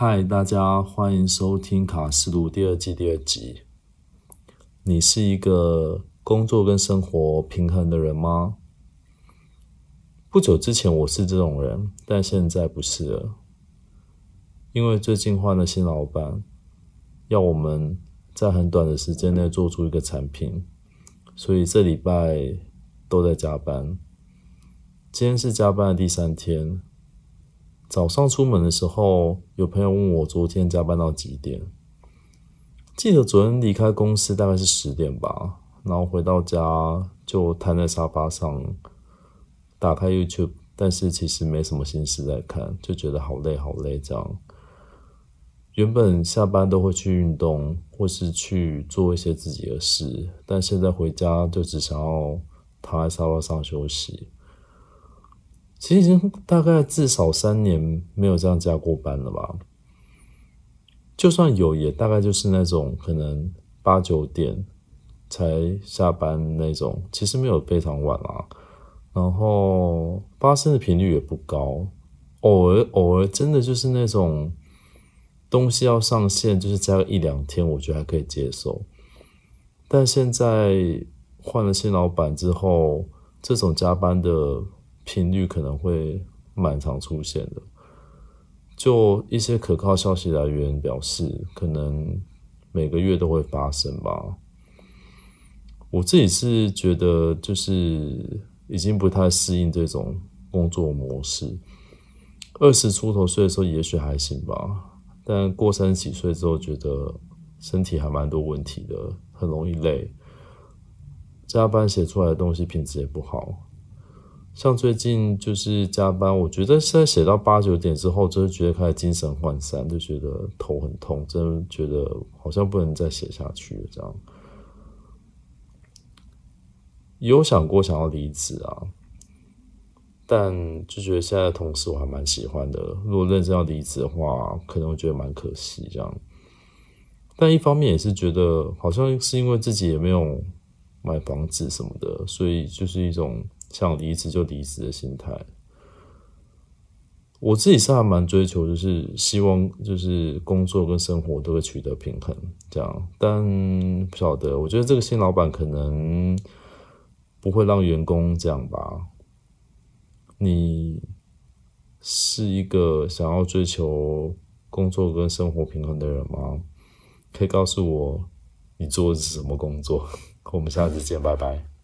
嗨，大家欢迎收听《卡斯鲁》第二季第二集。你是一个工作跟生活平衡的人吗？不久之前我是这种人，但现在不是了，因为最近换了新老板，要我们在很短的时间内做出一个产品，所以这礼拜都在加班。今天是加班的第三天。早上出门的时候，有朋友问我昨天加班到几点。记得昨天离开公司大概是十点吧，然后回到家就瘫在沙发上，打开 YouTube，但是其实没什么心思在看，就觉得好累好累这样。原本下班都会去运动，或是去做一些自己的事，但现在回家就只想要躺在沙发上休息。其实已经大概至少三年没有这样加过班了吧？就算有，也大概就是那种可能八九点才下班那种，其实没有非常晚啊。然后发生的频率也不高，偶尔偶尔真的就是那种东西要上线，就是加个一两天，我觉得还可以接受。但现在换了新老板之后，这种加班的。频率可能会蛮常出现的，就一些可靠消息来源表示，可能每个月都会发生吧。我自己是觉得，就是已经不太适应这种工作模式。二十出头岁的时候，也许还行吧，但过三十几岁之后，觉得身体还蛮多问题的，很容易累，加班写出来的东西品质也不好。像最近就是加班，我觉得现在写到八九点之后，就觉得开始精神涣散，就觉得头很痛，真的觉得好像不能再写下去了。这样有想过想要离职啊，但就觉得现在的同事我还蛮喜欢的。如果认真要离职的话，可能会觉得蛮可惜这样。但一方面也是觉得，好像是因为自己也没有买房子什么的，所以就是一种。想离职就离职的心态，我自己是还蛮追求，就是希望就是工作跟生活都会取得平衡，这样。但不晓得，我觉得这个新老板可能不会让员工这样吧？你是一个想要追求工作跟生活平衡的人吗？可以告诉我你做的是什么工作？我们下次见，拜拜。